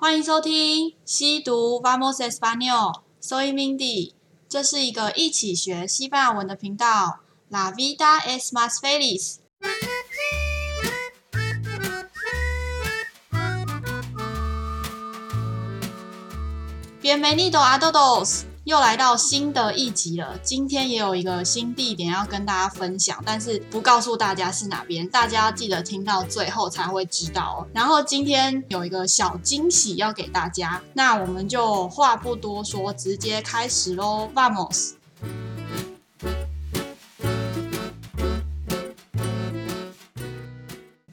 欢迎收听西读 Vamos Español，Soy Mindy，这是一个一起学西班牙文的频道。La vida es más feliz。Bienvenido a todos。又来到新的一集了，今天也有一个新地点要跟大家分享，但是不告诉大家是哪边，大家要记得听到最后才会知道哦。然后今天有一个小惊喜要给大家，那我们就话不多说，直接开始喽，Vamos。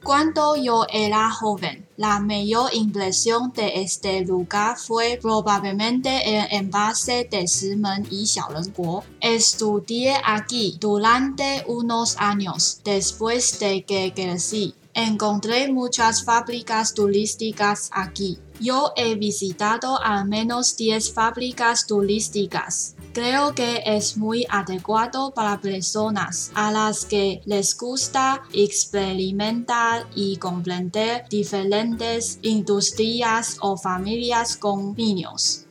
Cuando yo era joven, la mayor impresión de este lugar fue probablemente el embalse de石门y小人国。Estudié aquí durante unos años después de que crecí. Encontré muchas fábricas turísticas aquí. Yo he visitado al menos diez fábricas turísticas. Creo que es muy adecuado para personas a las que les gusta experimentar y comprender diferentes industrias o familias con niños.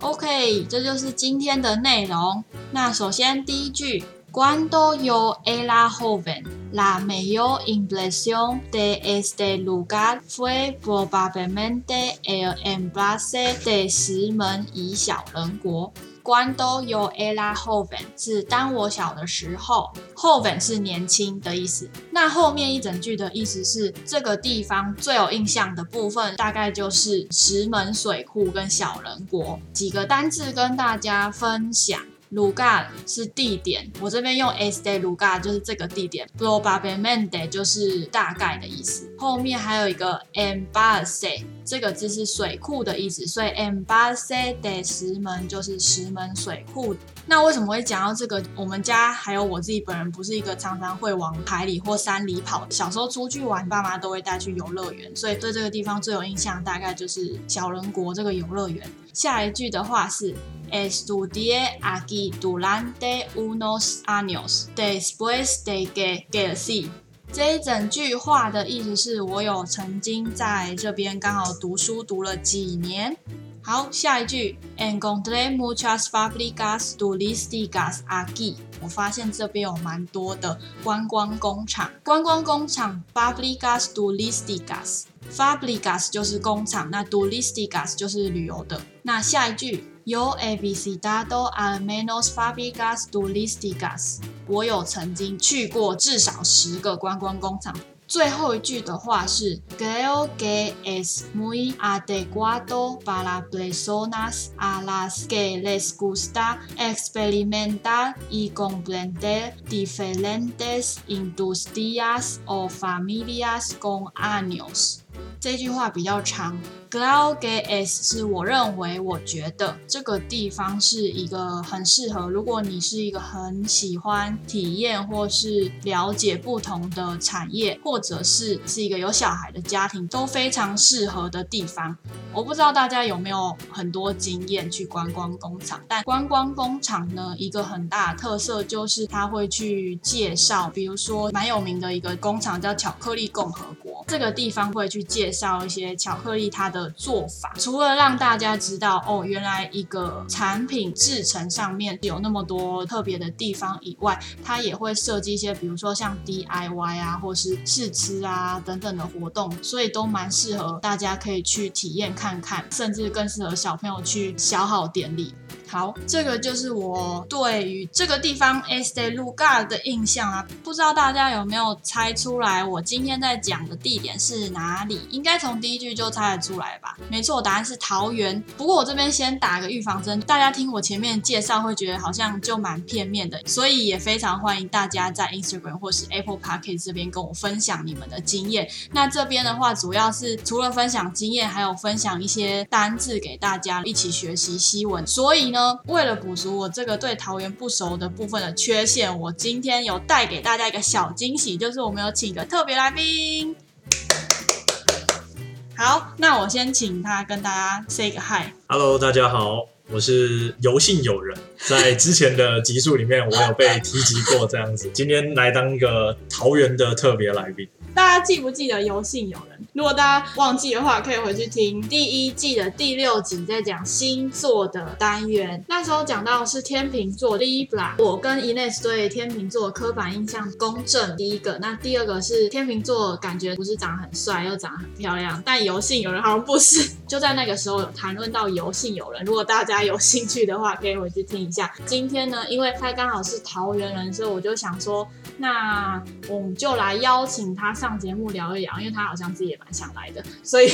OK，这就是今天的内容。那首先第一句。Cuando yo era joven, La mayor impresión de este lugar fue probablemente el embalse de 石门与小人国。Cuando yo era joven 是当我小的时候，joven 是年轻的意思。那后面一整句的意思是，这个地方最有印象的部分，大概就是石门水库跟小人国。几个单字跟大家分享。卢嘎是地点，我这边用 S Day 卢加就是这个地点，Probablemente 就是大概的意思，后面还有一个 Embassy。这个字是水库的意思，所以 embalse de 石门就是石门水库。那为什么会讲到这个？我们家还有我自己本人不是一个常常会往海里或山里跑，小时候出去玩，爸妈都会带去游乐园，所以对这个地方最有印象，大概就是小人国这个游乐园。下一句的话是。Estudié aquí durante unos años después de que crecí。这一整句话的意思是我有曾经在这边刚好读书读了几年。好，下一句，Encontré muchas fábricas turísticas aquí。我发现这边有蛮多的观光工厂。观光工厂，fábricas turísticas。fábricas 就是工厂，那 turísticas 就是旅游的。那下一句。Yo he visitado al menos fábricas turísticas。我有曾经去过至少十个观光工厂。最后一句的话是，Creo que es muy adecuado para personas a las que les gusta experimentar y comprender diferentes industrias o familias con años。 这句话比较长。Creo que es 是我认为，我觉得这个地方是一个很适合，如果你是一个很喜欢体验或是了解不同的产业，或者是是一个有小孩的家庭，都非常适合的地方。我不知道大家有没有很多经验去观光工厂，但观光工厂呢，一个很大的特色就是它会去介绍，比如说蛮有名的一个工厂叫巧克力共和国，这个地方会去介绍一些巧克力它的。做法，除了让大家知道哦，原来一个产品制成上面有那么多特别的地方以外，它也会设计一些，比如说像 DIY 啊，或是试吃啊等等的活动，所以都蛮适合大家可以去体验看看，甚至更适合小朋友去消耗点力。好，这个就是我对于这个地方 Este lugar 的印象啊，不知道大家有没有猜出来？我今天在讲的地点是哪里？应该从第一句就猜得出来吧？没错，答案是桃园。不过我这边先打个预防针，大家听我前面介绍会觉得好像就蛮片面的，所以也非常欢迎大家在 Instagram 或是 Apple Podcast 这边跟我分享你们的经验。那这边的话，主要是除了分享经验，还有分享一些单字给大家一起学习西文。所以呢。为了补足我这个对桃园不熟的部分的缺陷，我今天有带给大家一个小惊喜，就是我们有请一个特别来宾。好，那我先请他跟大家 say 个 hi。Hello，大家好，我是游信友人。在之前的集数里面，我有被提及过这样子。今天来当一个桃园的特别来宾。大家记不记得游信有人？如果大家忘记的话，可以回去听第一季的第六集，在讲星座的单元。那时候讲到是天秤座，Libra。我跟 Ines 对天秤座刻板印象公正第一个，那第二个是天秤座，感觉不是长得很帅，又长得很漂亮。但游信有人好像不是。就在那个时候有谈论到游信有人。如果大家有兴趣的话，可以回去听一 下。今天呢，因为他刚好是桃园人，所以我就想说，那我们就来邀请他。上节目聊一聊，因为他好像自己也蛮想来的，所以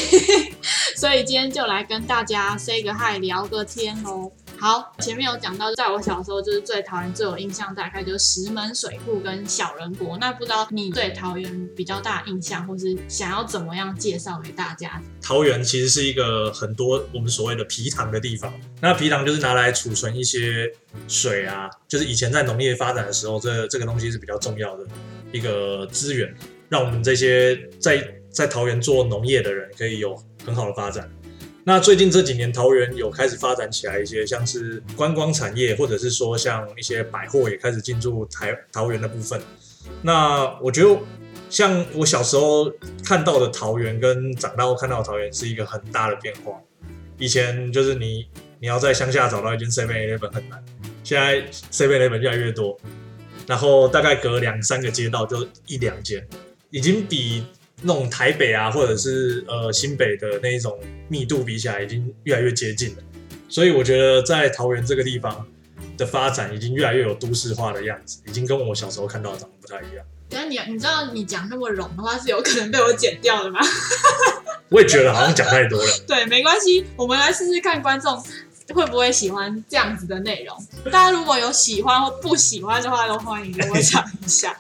所以今天就来跟大家 say 个 hi，聊个天喽。好，前面有讲到，在我小时候就是最桃园最有印象，大概就是石门水库跟小人国。那不知道你对桃园比较大印象，或是想要怎么样介绍给大家？桃园其实是一个很多我们所谓的皮塘的地方。那皮塘就是拿来储存一些水啊，就是以前在农业发展的时候，这这个东西是比较重要的一个资源。让我们这些在在桃园做农业的人可以有很好的发展。那最近这几年，桃园有开始发展起来一些，像是观光产业，或者是说像一些百货也开始进驻台桃园的部分。那我觉得，像我小时候看到的桃园，跟长大后看到的桃园是一个很大的变化。以前就是你你要在乡下找到一间 Seven Eleven 很难，现在 Seven Eleven 越来越多，然后大概隔两三个街道就一两间。已经比那种台北啊，或者是呃新北的那一种密度比起来，已经越来越接近了。所以我觉得在桃园这个地方的发展，已经越来越有都市化的样子，已经跟我小时候看到的长得不太一样。等下你你知道你讲那么冗的话，是有可能被我剪掉的吗？我也觉得好像讲太多了。对，没关系，我们来试试看观众。会不会喜欢这样子的内容？大家如果有喜欢或不喜欢的话，都欢迎跟我讲一下。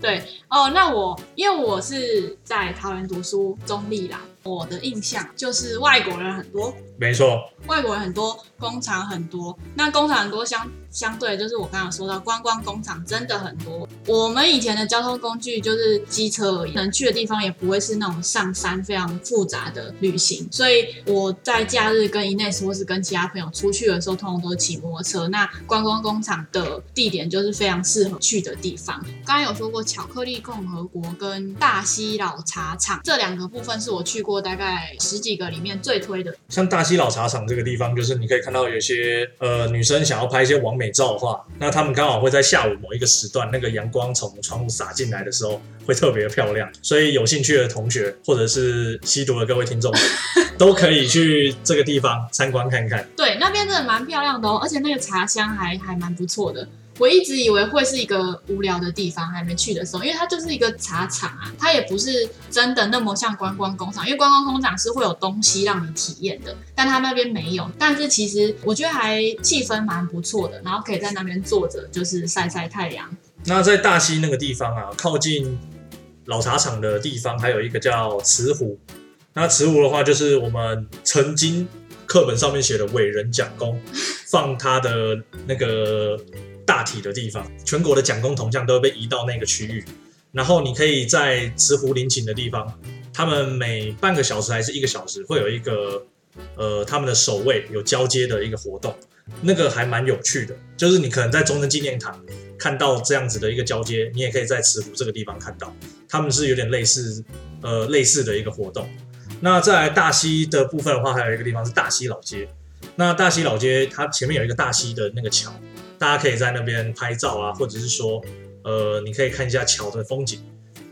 对哦，那我因为我是在桃园读书，中立啦。我的印象就是外国人很多，没错，外国人很多，工厂很多。那工厂很多相相对就是我刚刚说到观光工厂真的很多。我们以前的交通工具就是机车而已，能去的地方也不会是那种上山非常复杂的旅行。所以我在假日跟 Ines 或是跟其他朋友出去的时候，通常都是骑摩托车。那观光工厂的地点就是非常适合去的地方。刚刚有说过巧克力共和国跟大溪老茶厂这两个部分是我去过。过大概十几个里面最推的，像大溪老茶厂这个地方，就是你可以看到有些呃女生想要拍一些完美照的话，那他们刚好会在下午某一个时段，那个阳光从窗户洒进来的时候，会特别漂亮。所以有兴趣的同学或者是吸毒的各位听众，都可以去这个地方参观看看。对，那边真的蛮漂亮的哦，而且那个茶香还还蛮不错的。我一直以为会是一个无聊的地方，还没去的时候，因为它就是一个茶厂啊，它也不是真的那么像观光工厂，因为观光工厂是会有东西让你体验的，但它那边没有。但是其实我觉得还气氛蛮不错的，然后可以在那边坐着，就是晒晒太阳。那在大溪那个地方啊，靠近老茶厂的地方，还有一个叫慈湖。那慈湖的话，就是我们曾经课本上面写的伟人蒋公放他的那个。大体的地方，全国的蒋公铜像都会被移到那个区域，然后你可以在慈湖陵寝的地方，他们每半个小时还是一个小时会有一个呃他们的守卫有交接的一个活动，那个还蛮有趣的，就是你可能在中正纪念堂看到这样子的一个交接，你也可以在慈湖这个地方看到，他们是有点类似呃类似的一个活动。那在大溪的部分的话，还有一个地方是大溪老街，那大溪老街它前面有一个大溪的那个桥。大家可以在那边拍照啊，或者是说，呃，你可以看一下桥的风景。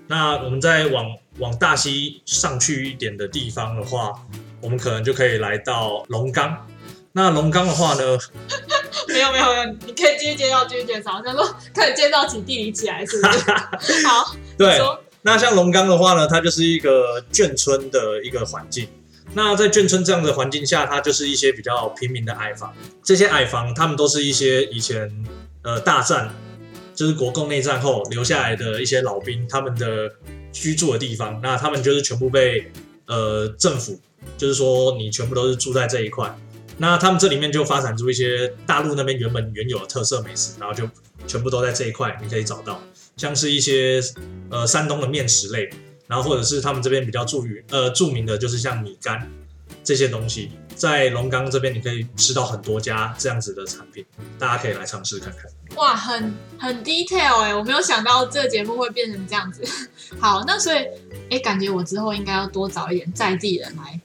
那我们再往往大溪上去一点的地方的话，我们可能就可以来到龙冈。那龙冈的话呢？没有没有没有，你可以继续介绍继续介绍，他说可以介绍起地理起来是不是？好，对。那像龙冈的话呢，它就是一个眷村的一个环境。那在眷村这样的环境下，它就是一些比较平民的矮房。这些矮房，他们都是一些以前呃大战，就是国共内战后留下来的一些老兵他们的居住的地方。那他们就是全部被呃政府，就是说你全部都是住在这一块。那他们这里面就发展出一些大陆那边原本原有的特色美食，然后就全部都在这一块，你可以找到，像是一些呃山东的面食类。然后或者是他们这边比较著名呃著名的就是像米干这些东西，在龙岗这边你可以吃到很多家这样子的产品，大家可以来尝试看看。哇，很很 detail 哎，我没有想到这个节目会变成这样子。好，那所以哎，感觉我之后应该要多找一点在地人来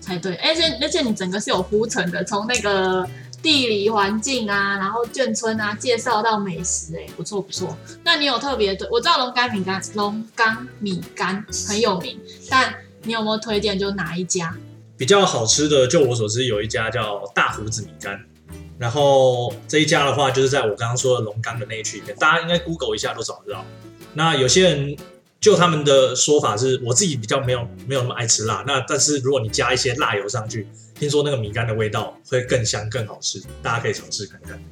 才对。而且而且你整个是有铺陈的，从那个地理环境啊，然后眷村啊，介绍到美食，哎，不错不错。那你有特别的？我知道龙岗米干，龙岗米干很有名，但你有没有推荐？就哪一家比较好吃的？就我所知，有一家叫大胡子米干。然后这一家的话，就是在我刚刚说的龙岗的那一区里面，大家应该 Google 一下都找得到。那有些人就他们的说法是，我自己比较没有没有那么爱吃辣。那但是如果你加一些辣油上去，听说那个米干的味道会更香更好吃，大家可以尝试看看。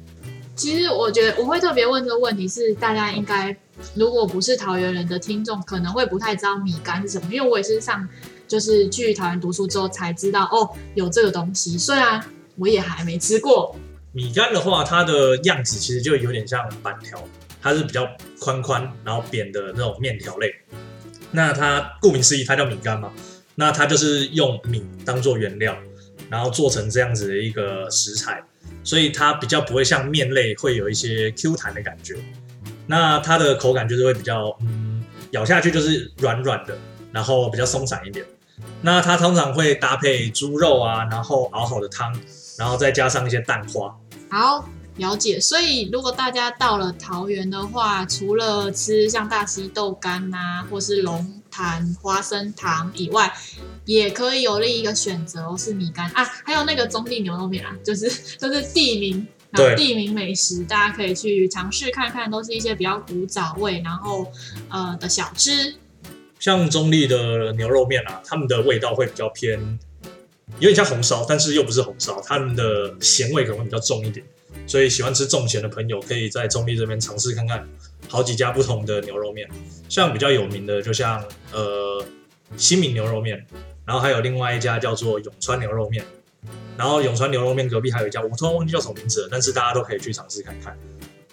其实我觉得我会特别问这个问题是，大家应该如果不是桃园人的听众，可能会不太知道米干是什么，因为我也是上就是去桃园读书之后才知道哦，有这个东西，虽然我也还没吃过。米干的话，它的样子其实就有点像板条，它是比较宽宽然后扁的那种面条类。那它顾名思义，它叫米干嘛？那它就是用米当做原料，然后做成这样子的一个食材，所以它比较不会像面类会有一些 Q 弹的感觉。那它的口感就是会比较，嗯，咬下去就是软软的，然后比较松散一点。那它通常会搭配猪肉啊，然后熬好的汤。然后再加上一些蛋花。好，了解。所以如果大家到了桃园的话，除了吃像大溪豆干啊，或是龙潭花生糖以外，也可以有另一个选择是米干啊，还有那个中坜牛肉面啊，就是就是地名，然后地名美食，大家可以去尝试看看，都是一些比较古早味，然后呃的小吃。像中立的牛肉面啊，他们的味道会比较偏。有点像红烧，但是又不是红烧，他们的咸味可能会比较重一点，所以喜欢吃重咸的朋友可以在中立这边尝试看看，好几家不同的牛肉面，像比较有名的，就像呃新民牛肉面，然后还有另外一家叫做永川牛肉面，然后永川牛肉面隔壁还有一家，我突然忘记叫什么名字了，但是大家都可以去尝试看看。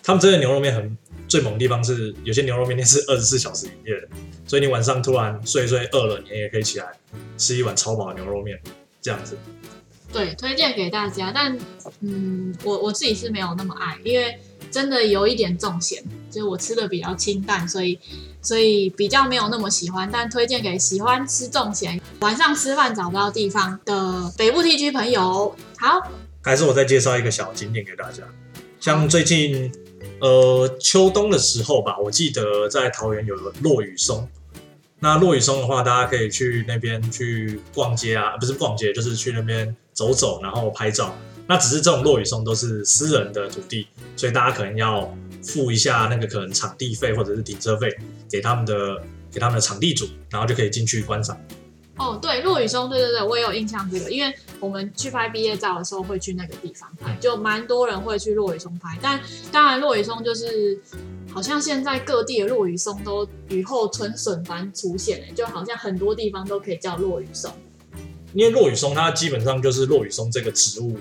他们这个牛肉面很最猛的地方是，有些牛肉面店是二十四小时营业的，所以你晚上突然睡睡饿了，你也可以起来吃一碗超饱的牛肉面。这样子，对，推荐给大家。但，嗯，我我自己是没有那么爱，因为真的有一点重咸，就是我吃的比较清淡，所以所以比较没有那么喜欢。但推荐给喜欢吃重咸、晚上吃饭找不到地方的北部地区朋友。好，还是我再介绍一个小景点给大家。像最近，呃，秋冬的时候吧，我记得在桃园有个落雨松。那落雨松的话，大家可以去那边去逛街啊，不是逛街，就是去那边走走，然后拍照。那只是这种落雨松都是私人的土地，所以大家可能要付一下那个可能场地费或者是停车费给他们的给他们的场地主，然后就可以进去观赏。哦，对，落雨松，对对对，我也有印象这个，因为我们去拍毕业照的时候会去那个地方拍，就蛮多人会去落雨松拍。但当然，落雨松就是好像现在各地的落雨松都雨后春笋般出现，哎，就好像很多地方都可以叫落雨松。因为落雨松它基本上就是落雨松这个植物。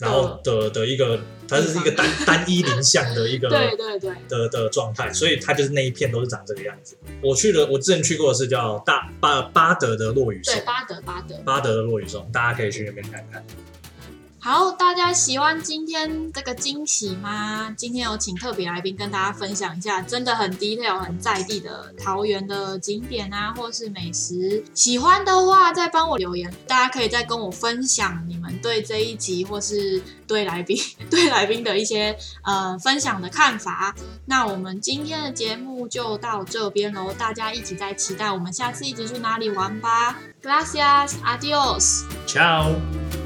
然后的的一个，它是一个单单一林相的一个对对对的的状态，所以它就是那一片都是长这个样子。我去了，我之前去过的是叫大巴巴德的落雨松，对，巴德巴德巴德的落雨松，大家可以去那边看看。好，大家喜欢今天这个惊喜吗？今天有请特别来宾跟大家分享一下，真的很 detail、很在地的桃园的景点啊，或是美食。喜欢的话再帮我留言，大家可以再跟我分享你们对这一集或是对来宾 对来宾的一些呃分享的看法。那我们今天的节目就到这边喽，大家一起在期待我们下次一起去哪里玩吧。Gracias, adios, ciao.